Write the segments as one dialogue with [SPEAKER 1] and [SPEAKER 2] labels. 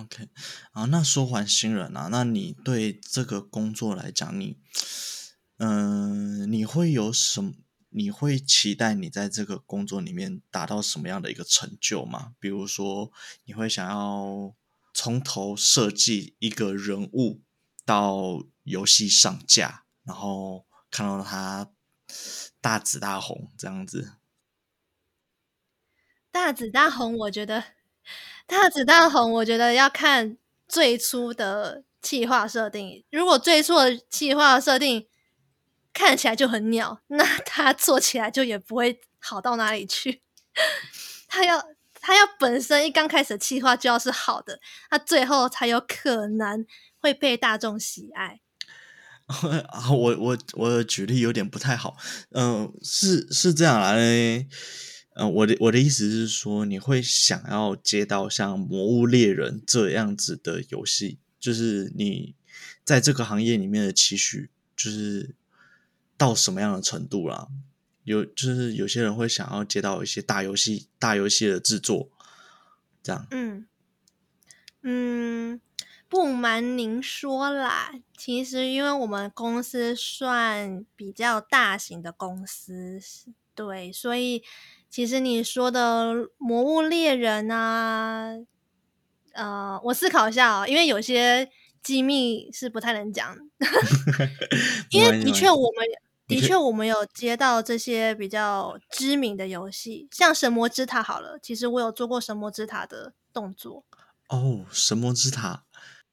[SPEAKER 1] OK，啊，那说还新人啊，那你对这个工作来讲，你，嗯、你会有什么？你会期待你在这个工作里面达到什么样的一个成就吗？比如说，你会想要从头设计一个人物到游戏上架，然后看到他大紫大红这样子。
[SPEAKER 2] 大紫大红，我觉得。大子弹红，我觉得要看最初的企划设定。如果最初的企划设定看起来就很鸟，那他做起来就也不会好到哪里去。他要他要本身一刚开始的企划就要是好的，他最后才有可能会被大众喜爱。
[SPEAKER 1] 我我我举例有点不太好，嗯、是是这样来。嗯、呃，我的我的意思是说，你会想要接到像《魔物猎人》这样子的游戏，就是你在这个行业里面的期许，就是到什么样的程度啦？有就是有些人会想要接到一些大游戏、大游戏的制作，这样。
[SPEAKER 2] 嗯嗯，不瞒您说啦，其实因为我们公司算比较大型的公司，对，所以。其实你说的《魔物猎人》啊，呃，我思考一下啊、哦，因为有些机密是不太能讲。因为的确，我们的确我们有接到这些比较知名的游戏，像《神魔之塔》好了，其实我有做过《神魔之塔》的动作。
[SPEAKER 1] 哦，《神魔之塔》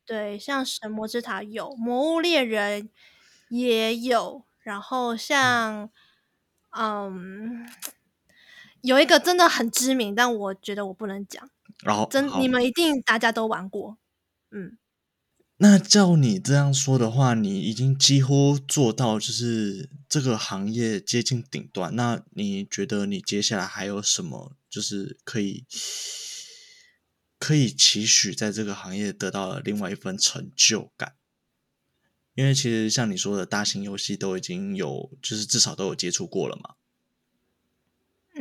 [SPEAKER 2] 对，像《神魔之塔》有，《魔物猎人》也有，然后像，嗯。嗯有一个真的很知名，但我觉得我不能讲。
[SPEAKER 1] 然后
[SPEAKER 2] 真你们一定大家都玩过，嗯。
[SPEAKER 1] 那照你这样说的话，你已经几乎做到就是这个行业接近顶端。那你觉得你接下来还有什么，就是可以可以期许在这个行业得到了另外一份成就感？因为其实像你说的，大型游戏都已经有，就是至少都有接触过了嘛。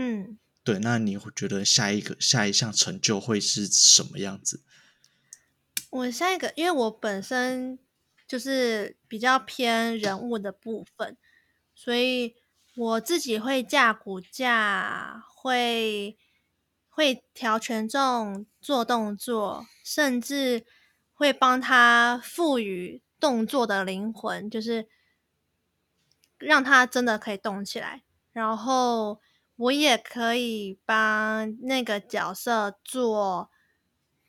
[SPEAKER 2] 嗯，
[SPEAKER 1] 对，那你会觉得下一个下一项成就会是什么样子？
[SPEAKER 2] 我下一个，因为我本身就是比较偏人物的部分，所以我自己会架骨架，会会调权重、做动作，甚至会帮他赋予动作的灵魂，就是让他真的可以动起来，然后。我也可以帮那个角色做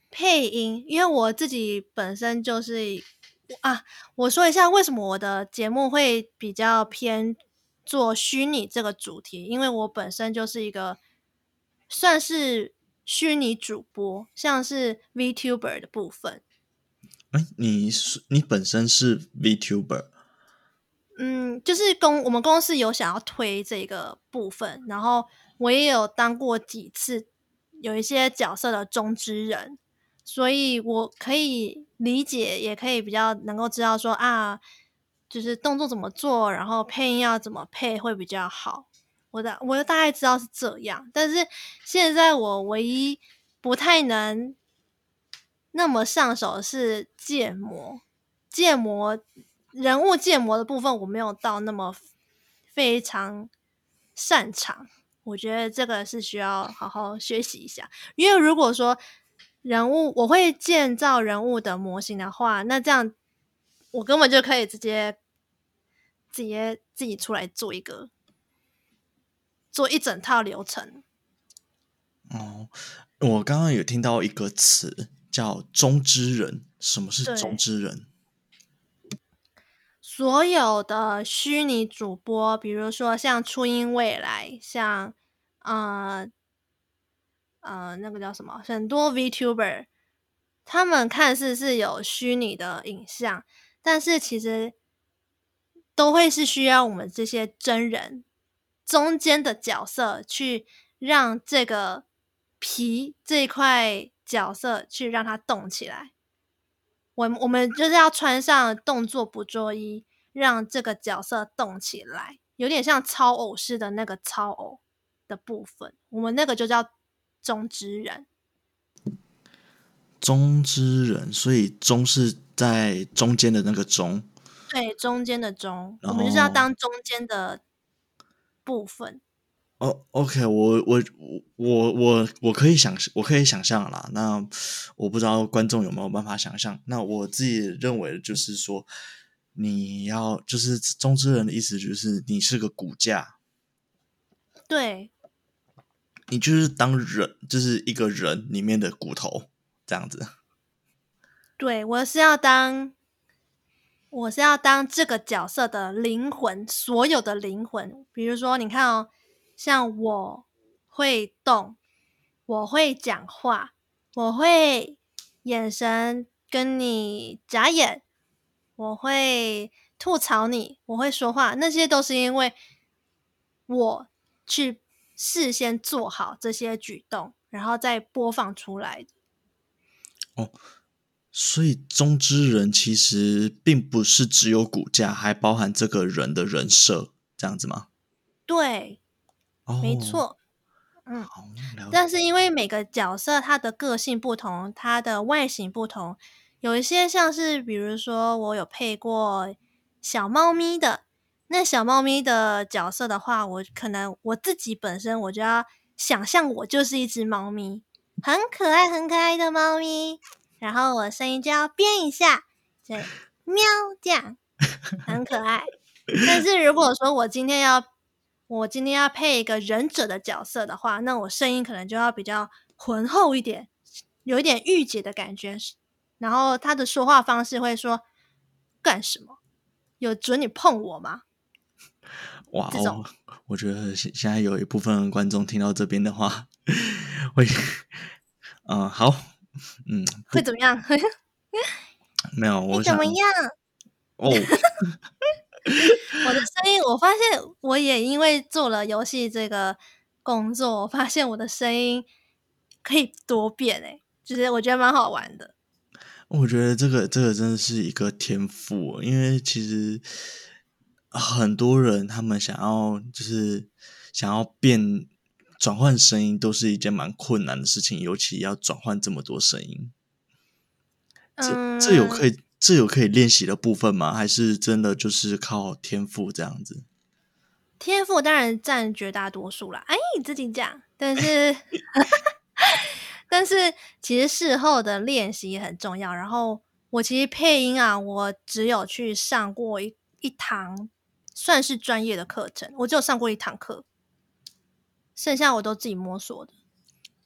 [SPEAKER 2] 配音，因为我自己本身就是啊，我说一下为什么我的节目会比较偏做虚拟这个主题，因为我本身就是一个算是虚拟主播，像是 VTuber 的部分。
[SPEAKER 1] 哎，你是你本身是 VTuber？
[SPEAKER 2] 嗯，就是公我们公司有想要推这个部分，然后我也有当过几次有一些角色的中之人，所以我可以理解，也可以比较能够知道说啊，就是动作怎么做，然后配音要怎么配会比较好。我的我大概知道是这样，但是现在我唯一不太能那么上手的是建模，建模。人物建模的部分我没有到那么非常擅长，我觉得这个是需要好好学习一下。因为如果说人物我会建造人物的模型的话，那这样我根本就可以直接直接自己出来做一个做一整套流程。
[SPEAKER 1] 哦，我刚刚有听到一个词叫“中之人”，什么是“中之人”？
[SPEAKER 2] 所有的虚拟主播，比如说像初音未来，像呃呃那个叫什么，很多 VTuber，他们看似是有虚拟的影像，但是其实都会是需要我们这些真人中间的角色去让这个皮这块角色去让它动起来。我我们就是要穿上动作捕捉衣。让这个角色动起来，有点像超偶式的那个超偶的部分，我们那个就叫中之人。
[SPEAKER 1] 中之人，所以中是在中间的那个中。
[SPEAKER 2] 对，中间的中，我们就是要当中间的部分。
[SPEAKER 1] 哦，OK，我我我我我可以想，我可以想象啦。那我不知道观众有没有办法想象。那我自己认为的就是说，你要就是中之人的意思，就是你是个骨架。
[SPEAKER 2] 对，
[SPEAKER 1] 你就是当人，就是一个人里面的骨头这样子。
[SPEAKER 2] 对，我是要当，我是要当这个角色的灵魂，所有的灵魂。比如说，你看哦。像我会动，我会讲话，我会眼神跟你眨眼，我会吐槽你，我会说话，那些都是因为我去事先做好这些举动，然后再播放出来的。
[SPEAKER 1] 哦，所以中之人其实并不是只有骨架，还包含这个人的人设，这样子吗？
[SPEAKER 2] 对。没错，
[SPEAKER 1] 哦、
[SPEAKER 2] 嗯，但是因为每个角色他的个性不同，他的外形不同，有一些像是，比如说我有配过小猫咪的，那小猫咪的角色的话，我可能我自己本身我就要想象我就是一只猫咪，很可爱很可爱的猫咪，然后我声音就要变一下，对，喵这样，很可爱。但是如果说我今天要我今天要配一个忍者的角色的话，那我声音可能就要比较浑厚一点，有一点御姐的感觉。然后他的说话方式会说：“干什么？有准你碰我吗？”
[SPEAKER 1] 哇哦！我觉得现现在有一部分观众听到这边的话，会，嗯、呃，好，嗯，
[SPEAKER 2] 会怎么样？
[SPEAKER 1] 没有，我
[SPEAKER 2] 怎么样？
[SPEAKER 1] 哦。
[SPEAKER 2] 我的声音，我发现我也因为做了游戏这个工作，我发现我的声音可以多变诶，就是我觉得蛮好玩的。
[SPEAKER 1] 我觉得这个这个真的是一个天赋，因为其实很多人他们想要就是想要变转换声音，都是一件蛮困难的事情，尤其要转换这么多声音。这这有可以。这有可以练习的部分吗？还是真的就是靠天赋这样子？
[SPEAKER 2] 天赋当然占绝大多数啦。哎，你自己讲。但是，但是其实事后的练习也很重要。然后我其实配音啊，我只有去上过一一堂算是专业的课程，我只有上过一堂课，剩下我都自己摸索的。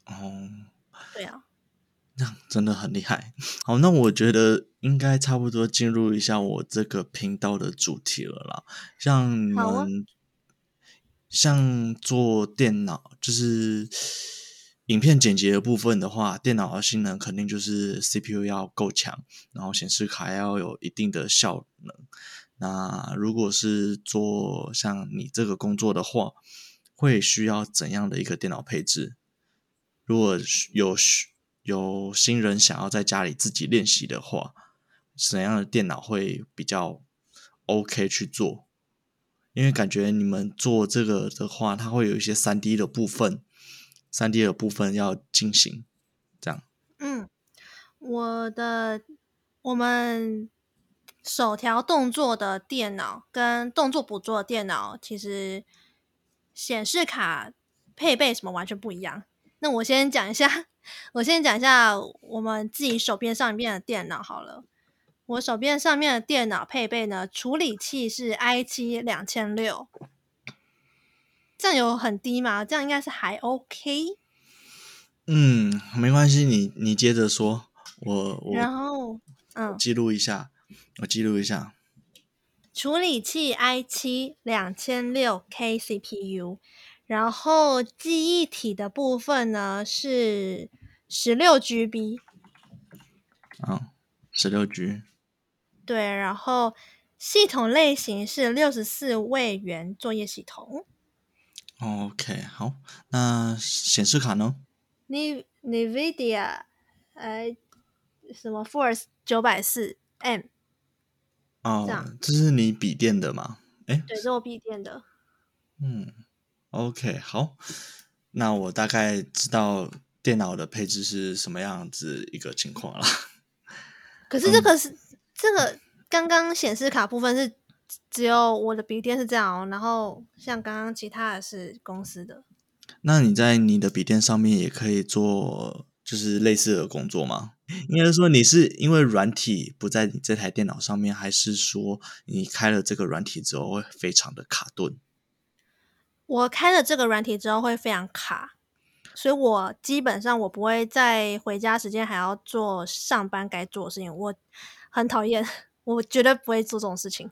[SPEAKER 1] 哦，
[SPEAKER 2] 对啊。
[SPEAKER 1] 那真的很厉害。好，那我觉得应该差不多进入一下我这个频道的主题了啦。像你们，啊、像做电脑，就是影片剪辑的部分的话，电脑的性能肯定就是 CPU 要够强，然后显示卡要有一定的效能。那如果是做像你这个工作的话，会需要怎样的一个电脑配置？如果有有新人想要在家里自己练习的话，怎样的电脑会比较 OK 去做？因为感觉你们做这个的话，它会有一些三 D 的部分，三 D 的部分要进行，这样。
[SPEAKER 2] 嗯，我的我们手调动作的电脑跟动作捕捉电脑，其实显示卡配备什么完全不一样。那我先讲一下。我先讲一下我们自己手边上面的电脑好了。我手边上面的电脑配备呢，处理器是 i 七两千六，这样有很低嘛？这样应该是还 OK。
[SPEAKER 1] 嗯，没关系，你你接着说，我我
[SPEAKER 2] 然后嗯，
[SPEAKER 1] 记录一下，我记录一下。
[SPEAKER 2] 处理器 i 七两千六 K CPU。然后记忆体的部分呢是十六 GB，
[SPEAKER 1] 啊，十六 G。
[SPEAKER 2] 对，然后系统类型是六十四位元作业系统。
[SPEAKER 1] OK，好，那显示卡呢？
[SPEAKER 2] 你 NVIDIA 呃什么 Force 九百四 M。
[SPEAKER 1] 哦，这样，这是你笔电的吗？哎，
[SPEAKER 2] 对，是我笔电的。
[SPEAKER 1] 嗯。OK，好，那我大概知道电脑的配置是什么样子一个情况了。
[SPEAKER 2] 可是这个是、嗯、这个刚刚显示卡部分是只有我的笔电是这样哦，然后像刚刚其他的是公司的。
[SPEAKER 1] 那你在你的笔电上面也可以做就是类似的工作吗？应该是说你是因为软体不在你这台电脑上面，还是说你开了这个软体之后会非常的卡顿？
[SPEAKER 2] 我开了这个软体之后会非常卡，所以我基本上我不会在回家时间还要做上班该做的事情，我很讨厌，我绝对不会做这种事情。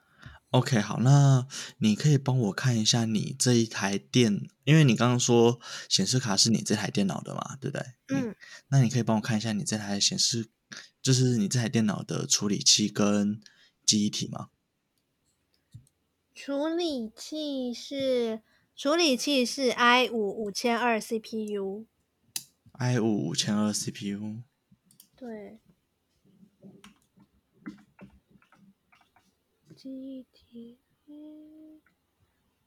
[SPEAKER 1] OK，好，那你可以帮我看一下你这一台电，因为你刚刚说显示卡是你这台电脑的嘛，对不对？
[SPEAKER 2] 嗯，
[SPEAKER 1] 那你可以帮我看一下你这台显示，就是你这台电脑的处理器跟记忆体吗？
[SPEAKER 2] 处理器是处理器是 i 五五千二 CPU，i
[SPEAKER 1] 五五千二 CPU，
[SPEAKER 2] 对。记忆体，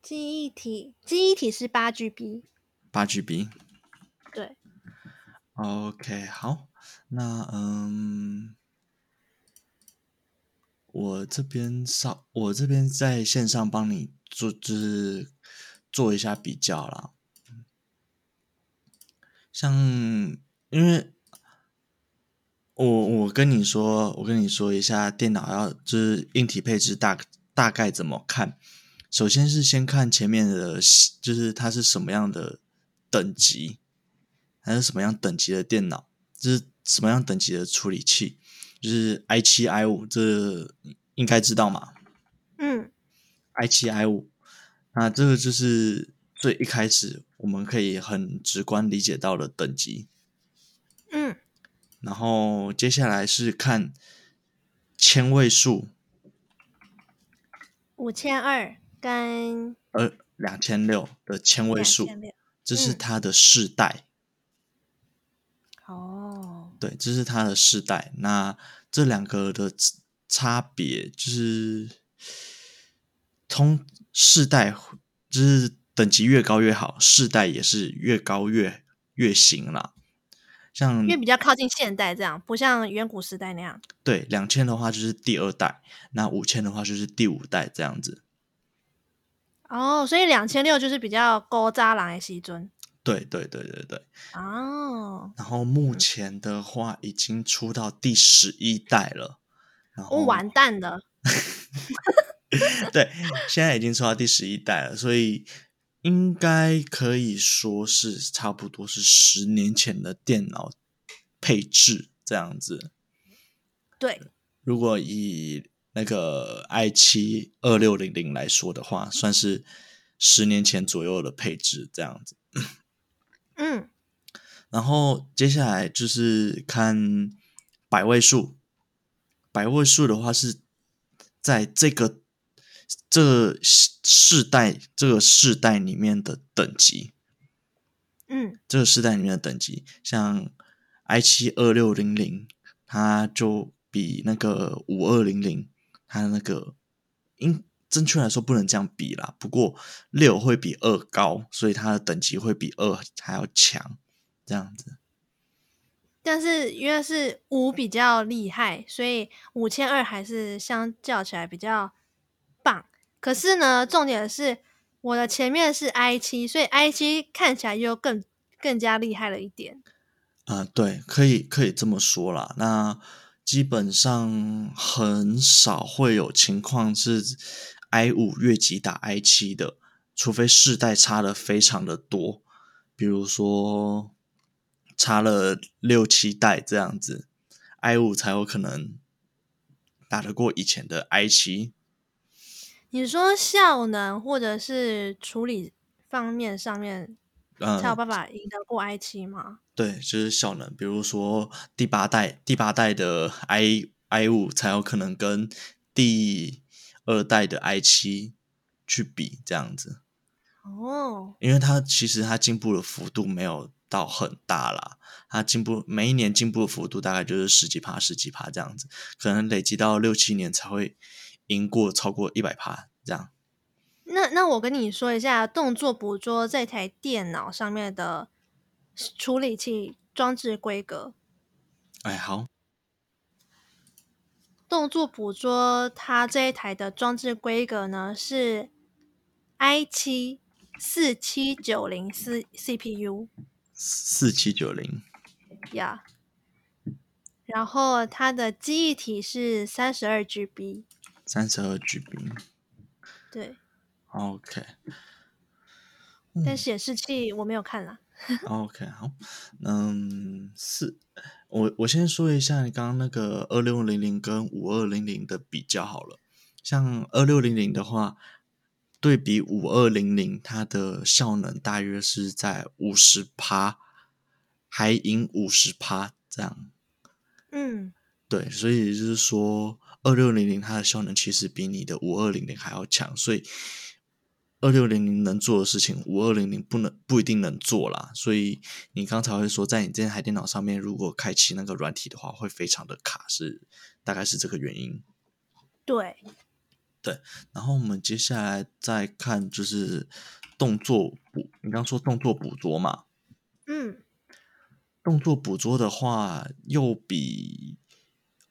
[SPEAKER 2] 记忆体，记忆体是八 GB，
[SPEAKER 1] 八 GB，
[SPEAKER 2] 对。
[SPEAKER 1] OK，好，那嗯，我这边上，我这边在线上帮你做，就是做一下比较啦。像，因为。我我跟你说，我跟你说一下电脑要就是硬体配置大大概怎么看。首先是先看前面的，就是它是什么样的等级，还是什么样等级的电脑，就是什么样等级的处理器，就是 i 七 i 五，这应该知道嘛？
[SPEAKER 2] 嗯
[SPEAKER 1] ，i 七 i 五，那这个就是最一开始我们可以很直观理解到的等级。
[SPEAKER 2] 嗯。
[SPEAKER 1] 然后接下来是看千位数，
[SPEAKER 2] 五千二跟
[SPEAKER 1] 呃两千六的千位数，这是它的世代。
[SPEAKER 2] 哦，
[SPEAKER 1] 对，这是它的世代。那这两个的差别就是，通世代就是等级越高越好，世代也是越高越越行啦。像
[SPEAKER 2] 因为比较靠近现代，这样不像远古时代那样。
[SPEAKER 1] 对，两千的话就是第二代，那五千的话就是第五代这样子。
[SPEAKER 2] 哦，所以两千六就是比较高渣郎的时阵。
[SPEAKER 1] 对对对对对。
[SPEAKER 2] 哦。
[SPEAKER 1] 然后目前的话已经出到第十一代了。然后、
[SPEAKER 2] 哦、完蛋了。
[SPEAKER 1] 对，现在已经出到第十一代了，所以。应该可以说是差不多是十年前的电脑配置这样子。
[SPEAKER 2] 对，
[SPEAKER 1] 如果以那个 i 七二六零零来说的话，算是十年前左右的配置这样子。
[SPEAKER 2] 嗯，
[SPEAKER 1] 然后接下来就是看百位数，百位数的话是在这个。这世代，这个世代里面的等级，
[SPEAKER 2] 嗯，
[SPEAKER 1] 这个世代里面的等级，像 i 七二六零零，它就比那个五二零零，它那个，应正确来说不能这样比啦。不过六会比二高，所以它的等级会比二还要强，这样子。
[SPEAKER 2] 但是因为是五比较厉害，所以五千二还是相较起来比较。可是呢，重点是我的前面是 i 七，所以 i 七看起来又更更加厉害了一点。
[SPEAKER 1] 啊、对，可以可以这么说啦。那基本上很少会有情况是 i 五越级打 i 七的，除非世代差的非常的多，比如说差了六七代这样子，i 五才有可能打得过以前的 i 七。
[SPEAKER 2] 你说效能或者是处理方面上面，才有办法赢得过 i 七吗？嗯，
[SPEAKER 1] 对，就是效能。比如说第八代，第八代的 i i 五才有可能跟第二代的 i 七去比这样子。
[SPEAKER 2] 哦，
[SPEAKER 1] 因为它其实它进步的幅度没有到很大啦，它进步每一年进步的幅度大概就是十几趴、十几趴这样子，可能累积到六七年才会。赢过超过一百趴这样。
[SPEAKER 2] 那那我跟你说一下，动作捕捉这台电脑上面的处理器装置规格。
[SPEAKER 1] 哎，好。
[SPEAKER 2] 动作捕捉它这一台的装置规格呢是 i 七四七九零四 CPU。
[SPEAKER 1] 四七九零。
[SPEAKER 2] 呀。然后它的记忆体是三十二 GB。
[SPEAKER 1] 三十二 GB。
[SPEAKER 2] 对。
[SPEAKER 1] OK。
[SPEAKER 2] 但显示器我没有看啦。
[SPEAKER 1] OK，好，嗯，是，我我先说一下你刚刚那个二六零零跟五二零零的比较好了。像二六零零的话，对比五二零零，它的效能大约是在五十趴，还赢五十趴这样。
[SPEAKER 2] 嗯，
[SPEAKER 1] 对，所以就是说二六零零它的效能其实比你的五二零零还要强，所以。二六零零能做的事情，五二零零不能不一定能做啦，所以你刚才会说，在你这台电脑上面，如果开启那个软体的话，会非常的卡，是大概是这个原因。
[SPEAKER 2] 对，
[SPEAKER 1] 对。然后我们接下来再看，就是动作捕，你刚刚说动作捕捉嘛？
[SPEAKER 2] 嗯，
[SPEAKER 1] 动作捕捉的话，又比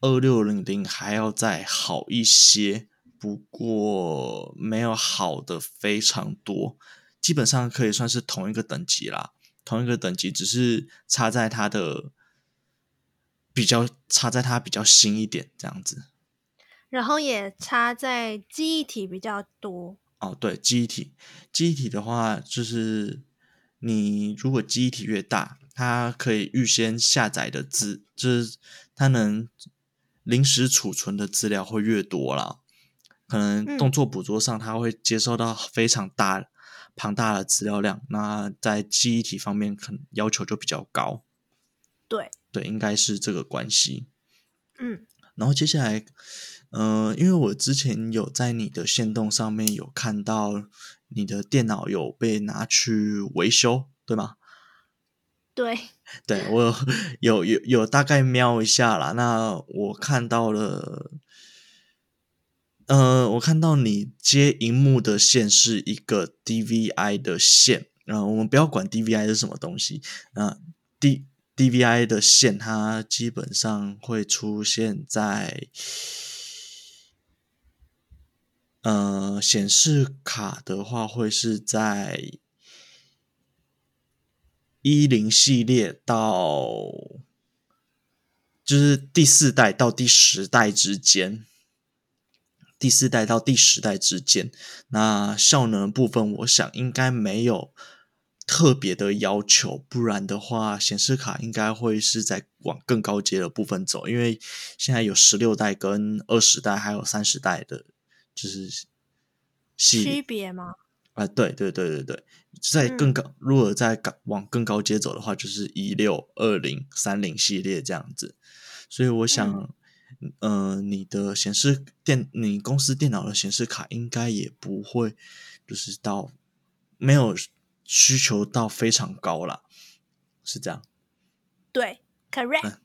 [SPEAKER 1] 二六零零还要再好一些。不过没有好的非常多，基本上可以算是同一个等级啦。同一个等级，只是差在它的比较，差在它比较新一点这样子。
[SPEAKER 2] 然后也差在记忆体比较多。
[SPEAKER 1] 哦，对，记忆体，记忆体的话，就是你如果记忆体越大，它可以预先下载的资，就是它能临时储存的资料会越多啦。可能动作捕捉上，它会接收到非常大、嗯、庞大的资料量，那在记忆体方面，可能要求就比较高。
[SPEAKER 2] 对
[SPEAKER 1] 对，应该是这个关系。
[SPEAKER 2] 嗯，
[SPEAKER 1] 然后接下来，嗯、呃，因为我之前有在你的线动上面有看到你的电脑有被拿去维修，对吗？
[SPEAKER 2] 对，
[SPEAKER 1] 对我有有有，大概瞄一下啦，那我看到了。呃，我看到你接荧幕的线是一个 DVI 的线，然后我们不要管 DVI 是什么东西，啊，D DVI 的线它基本上会出现在，呃，显示卡的话会是在一零系列到，就是第四代到第十代之间。第四代到第十代之间，那效能部分，我想应该没有特别的要求，不然的话，显示卡应该会是在往更高阶的部分走，因为现在有十六代跟二十代，还有三十代的，就是
[SPEAKER 2] 区别吗？
[SPEAKER 1] 啊，对对对对对，在更高，嗯、如果在往更高阶走的话，就是一六、二零、三零系列这样子，所以我想。嗯呃，你的显示电，你公司电脑的显示卡应该也不会，就是到没有需求到非常高啦，是这样。
[SPEAKER 2] 对，correct。嗯，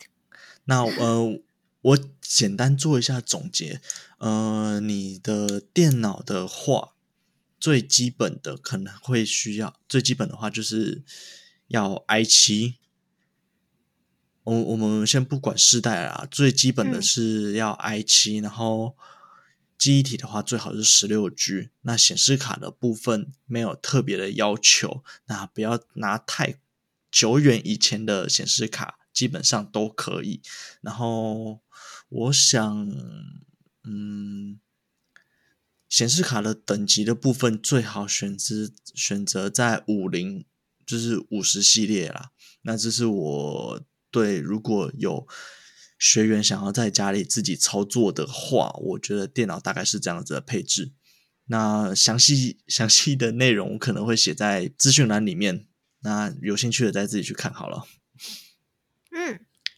[SPEAKER 1] 那呃，我简单做一下总结。呃，你的电脑的话，最基本的可能会需要，最基本的话就是要 i 七。我我们先不管世代啦，最基本的是要 i 七、嗯，然后记忆体的话最好是十六 G。那显示卡的部分没有特别的要求，那不要拿太久远以前的显示卡，基本上都可以。然后我想，嗯，显示卡的等级的部分最好选择选择在五零，就是五十系列啦。那这是我。对，如果有学员想要在家里自己操作的话，我觉得电脑大概是这样子的配置。那详细详细的内容我可能会写在资讯栏里面，那有兴趣的再自己去看好了。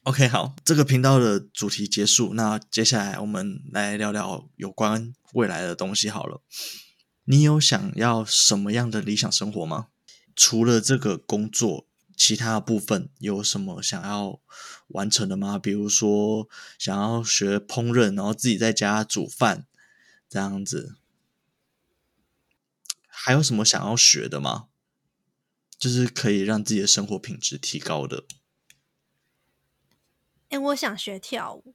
[SPEAKER 1] ，OK，好，这个频道的主题结束，那接下来我们来聊聊有关未来的东西好了。你有想要什么样的理想生活吗？除了这个工作。其他部分有什么想要完成的吗？比如说想要学烹饪，然后自己在家煮饭这样子，还有什么想要学的吗？就是可以让自己的生活品质提高的。
[SPEAKER 2] 哎，我想学跳舞，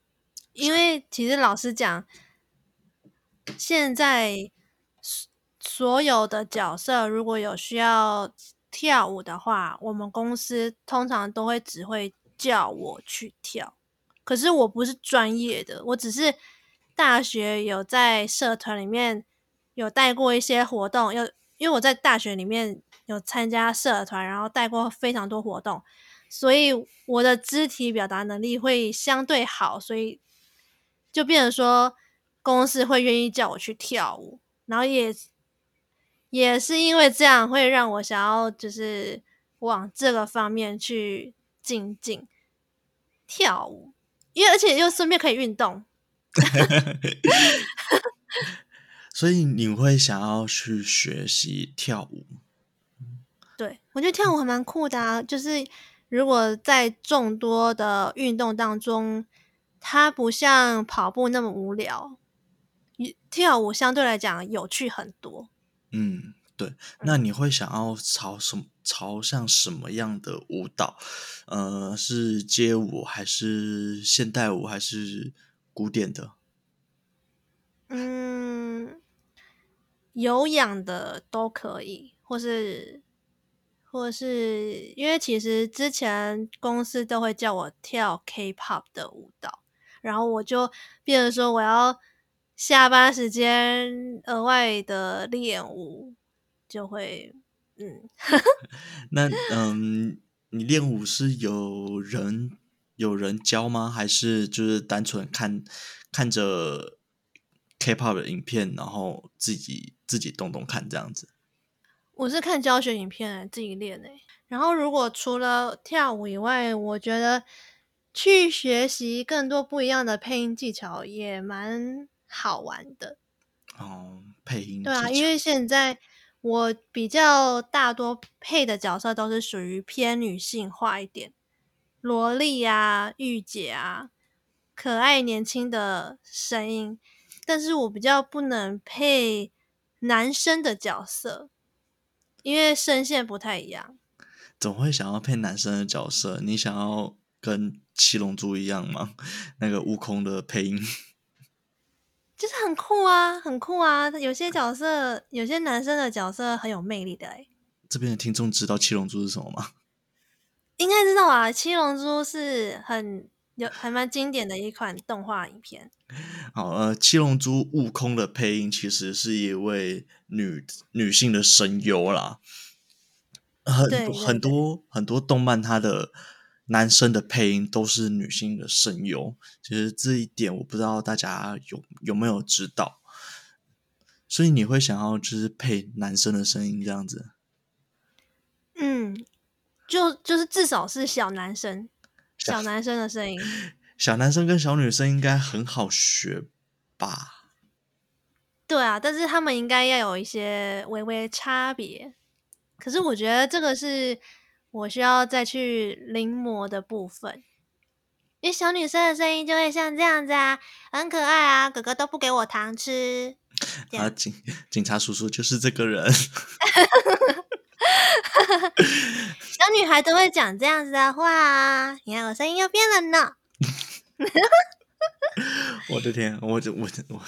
[SPEAKER 2] 因为其实老实讲，现在所有的角色如果有需要跳舞的话，我们公司通常都会只会叫我去跳。可是我不是专业的，我只是大学有在社团里面有带过一些活动，有因为我在大学里面有参加社团，然后带过非常多活动。所以我的肢体表达能力会相对好，所以就变成说公司会愿意叫我去跳舞，然后也也是因为这样会让我想要就是往这个方面去进进跳舞，因为而且又顺便可以运动，
[SPEAKER 1] 所以你会想要去学习跳舞？
[SPEAKER 2] 对，我觉得跳舞还蛮酷的啊，就是。如果在众多的运动当中，它不像跑步那么无聊，跳舞相对来讲有趣很多。
[SPEAKER 1] 嗯，对。那你会想要朝什么朝向什么样的舞蹈？呃，是街舞还是现代舞还是古典的？
[SPEAKER 2] 嗯，有氧的都可以，或是。或是因为其实之前公司都会叫我跳 K-pop 的舞蹈，然后我就变成说我要下班时间额外的练舞，就会嗯。
[SPEAKER 1] 那嗯，你练舞是有人有人教吗？还是就是单纯看看着 K-pop 的影片，然后自己自己动动看这样子？
[SPEAKER 2] 我是看教学影片自己练诶，然后如果除了跳舞以外，我觉得去学习更多不一样的配音技巧也蛮好玩的。
[SPEAKER 1] 哦，配音
[SPEAKER 2] 对啊，因为现在我比较大多配的角色都是属于偏女性化一点，萝莉啊、御姐啊，可爱年轻的声音，但是我比较不能配男生的角色。因为声线不太一样，
[SPEAKER 1] 总会想要配男生的角色。你想要跟七龙珠一样吗？那个悟空的配音，
[SPEAKER 2] 就是很酷啊，很酷啊！有些角色，有些男生的角色很有魅力的哎。
[SPEAKER 1] 这边的听众知道七龙珠是什么吗？
[SPEAKER 2] 应该知道啊，七龙珠是很有还蛮经典的一款动画影片。
[SPEAKER 1] 好，呃，七龙珠悟空的配音其实是一位女女性的声优啦，很很多很多动漫，它的男生的配音都是女性的声优。其实这一点我不知道大家有有没有知道，所以你会想要就是配男生的声音这样子？
[SPEAKER 2] 嗯，就就是至少是小男生，小男生的声音。
[SPEAKER 1] 小男生跟小女生应该很好学吧？
[SPEAKER 2] 对啊，但是他们应该要有一些微微差别。可是我觉得这个是我需要再去临摹的部分。因为小女生的声音就会像这样子啊，很可爱啊，哥哥都不给我糖吃。
[SPEAKER 1] 啊，警 警察叔叔就是这个人。小
[SPEAKER 2] 女孩都会讲这样子的话啊，你看我声音又变了呢。
[SPEAKER 1] 我的天，我我我我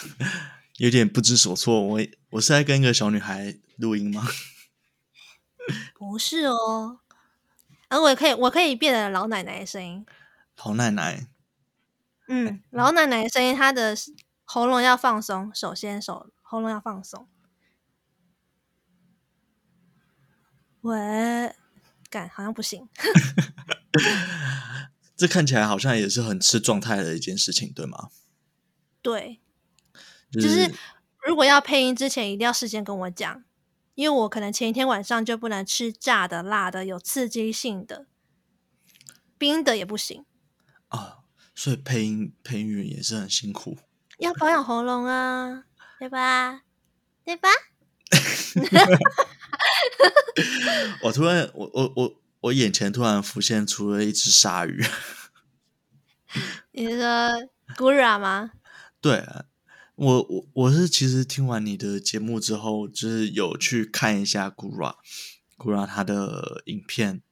[SPEAKER 1] 有点不知所措。我我是在跟一个小女孩录音吗？
[SPEAKER 2] 不是哦，而我也可以，我可以变成老奶奶的声音。
[SPEAKER 1] 老奶奶，
[SPEAKER 2] 嗯，老奶奶的声音，她的喉咙要放松。首先，手喉咙要放松。喂，干，好像不行。
[SPEAKER 1] 这看起来好像也是很吃状态的一件事情，对吗？
[SPEAKER 2] 对，就是、就是如果要配音之前，一定要事先跟我讲，因为我可能前一天晚上就不能吃炸的、辣的、有刺激性的，冰的也不行
[SPEAKER 1] 啊。所以配音配音员也是很辛苦，
[SPEAKER 2] 要保养喉咙啊，对吧？对吧？
[SPEAKER 1] 我突然，我我我。我眼前突然浮现出了一只鲨鱼。
[SPEAKER 2] 你是说 Gura 吗？
[SPEAKER 1] 对，我我我是其实听完你的节目之后，就是有去看一下 Gura，Gura 他的影片，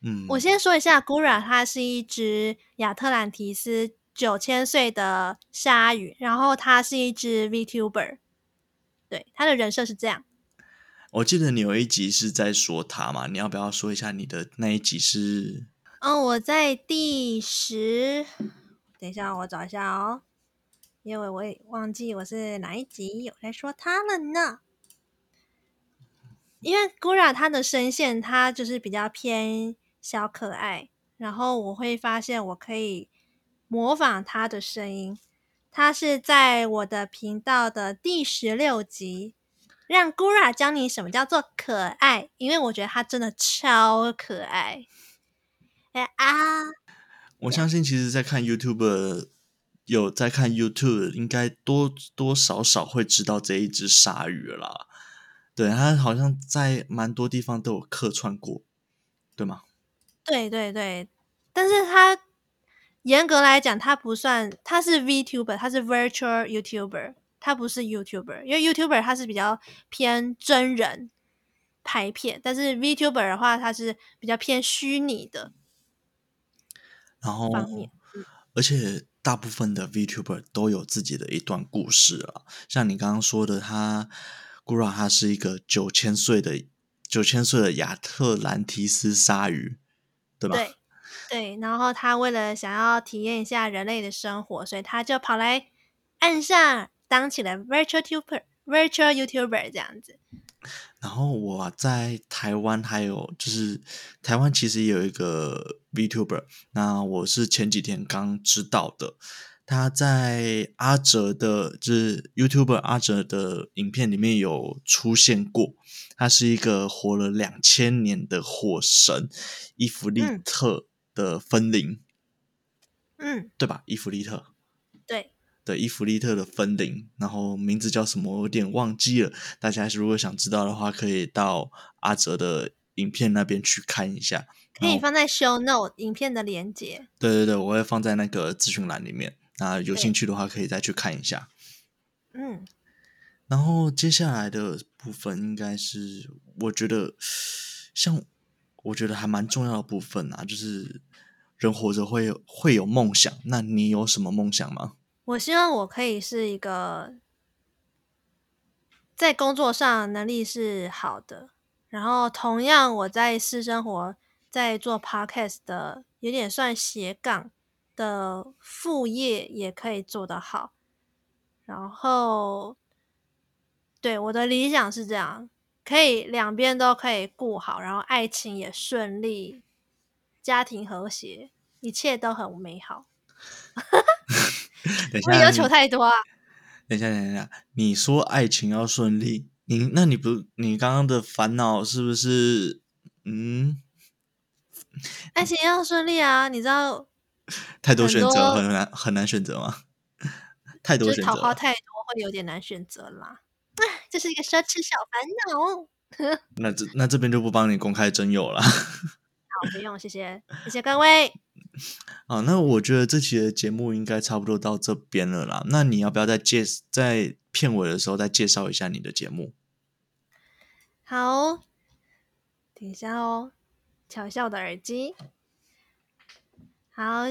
[SPEAKER 1] 嗯，
[SPEAKER 2] 我先说一下，Gura 它是一只亚特兰提斯九千岁的鲨鱼，然后它是一只 VTuber，对，他的人设是这样。
[SPEAKER 1] 我记得你有一集是在说他嘛，你要不要说一下你的那一集是？
[SPEAKER 2] 哦，我在第十，等一下我找一下哦，因为我也忘记我是哪一集有在说他了呢。因为 Gura 它的声线他就是比较偏小可爱，然后我会发现我可以模仿他的声音。他是在我的频道的第十六集，让 Gura 教你什么叫做可爱，因为我觉得它真的超可爱。哎啊！
[SPEAKER 1] 我相信，其实，在看 YouTube 有在看 YouTube，应该多多少少会知道这一只鲨鱼啦。对，它好像在蛮多地方都有客串过，对吗？
[SPEAKER 2] 对对对，但是它严格来讲，它不算，它是 VTuber，它是 Virtual YouTuber，它不是 YouTuber，因为 YouTuber 他是比较偏真人拍片，但是 VTuber 的话，它是比较偏虚拟的。
[SPEAKER 1] 然后，而且大部分的 VTuber 都有自己的一段故事啊，像你刚刚说的，他 Gura 他是一个九千岁的九千岁的亚特兰提斯鲨鱼，对吧？
[SPEAKER 2] 对对，然后他为了想要体验一下人类的生活，所以他就跑来岸上当起了 Virtual YouTuber Virtual YouTuber 这样子。
[SPEAKER 1] 然后我在台湾还有就是台湾其实也有一个 VTuber，那我是前几天刚知道的，他在阿哲的，就是 YouTuber 阿哲的影片里面有出现过，他是一个活了两千年的火神伊芙利特的分灵，
[SPEAKER 2] 嗯，
[SPEAKER 1] 对吧？伊芙利特，
[SPEAKER 2] 对。
[SPEAKER 1] 的伊芙利特的分灵，然后名字叫什么？我有点忘记了。大家如果想知道的话，可以到阿哲的影片那边去看一下。
[SPEAKER 2] 可以放在 show note 影片的连接。
[SPEAKER 1] 对对对，我会放在那个资讯栏里面。那有兴趣的话，可以再去看一下。
[SPEAKER 2] 嗯。
[SPEAKER 1] 然后接下来的部分应该是，我觉得像我觉得还蛮重要的部分啊，就是人活着会会有梦想。那你有什么梦想吗？
[SPEAKER 2] 我希望我可以是一个在工作上能力是好的，然后同样我在私生活在做 podcast 的，有点算斜杠的副业也可以做得好。然后，对，我的理想是这样，可以两边都可以顾好，然后爱情也顺利，家庭和谐，一切都很美好。
[SPEAKER 1] 等一下，
[SPEAKER 2] 不要求太多啊！
[SPEAKER 1] 等一下，等一下，你说爱情要顺利，你那你不，你刚刚的烦恼是不是？嗯，
[SPEAKER 2] 爱情要顺利啊！你知道，
[SPEAKER 1] 太多选择很难很难选择吗？太多
[SPEAKER 2] 桃花太多会有点难选择啦。哎，这是一个奢侈小烦恼。
[SPEAKER 1] 那这那这边就不帮你公开征友了。
[SPEAKER 2] 好，不用，谢谢，谢谢各位。
[SPEAKER 1] 啊，那我觉得这期的节目应该差不多到这边了啦。那你要不要再介在片尾的时候再介绍一下你的节目？
[SPEAKER 2] 好，等一下哦，巧笑的耳机。好，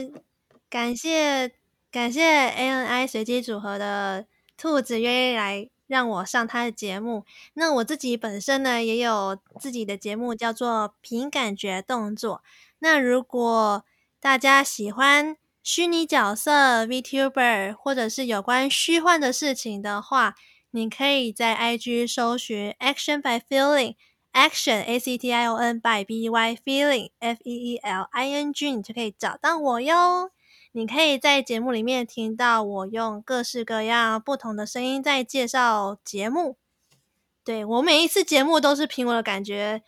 [SPEAKER 2] 感谢感谢 ANI 随机组合的兔子愿意来让我上他的节目。那我自己本身呢，也有自己的节目，叫做《凭感觉动作》。那如果大家喜欢虚拟角色 VTuber，或者是有关虚幻的事情的话，你可以在 IG 搜寻 Action by Feeling，Action A C T I O N by B Y Feeling F E E L I N G，你就可以找到我哟。你可以在节目里面听到我用各式各样不同的声音在介绍节目。对，我每一次节目都是凭我的感觉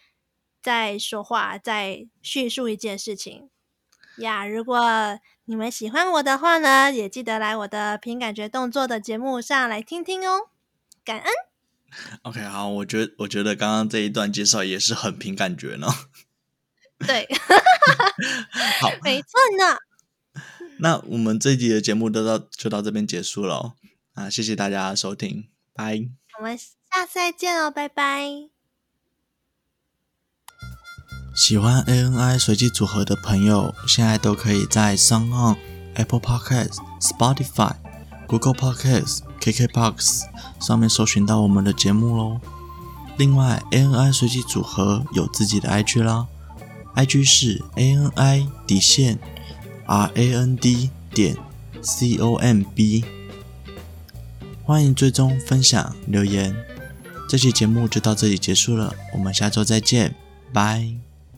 [SPEAKER 2] 在说话，在叙述一件事情。呀，如果你们喜欢我的话呢，也记得来我的凭感觉动作的节目上来听听哦，感恩。
[SPEAKER 1] OK，好，我觉得我觉得刚刚这一段介绍也是很凭感觉呢。
[SPEAKER 2] 对，
[SPEAKER 1] 好，
[SPEAKER 2] 没错呢。
[SPEAKER 1] 那我们这一集的节目都到就到这边结束了啊，谢谢大家的收听，拜。
[SPEAKER 2] 我们下次再见哦，拜拜。
[SPEAKER 1] 喜欢 ANI 随机组合的朋友，现在都可以在 s o n On、Apple Podcast、Spotify、Google Podcasts、KKBox 上面搜寻到我们的节目喽。另外，ANI 随机组合有自己的 IG 啦，IG 是 ANI 底线 RAND 点 COMB，欢迎追踪、分享、留言。这期节目就到这里结束了，我们下周再见，拜。